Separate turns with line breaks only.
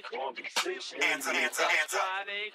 That's why they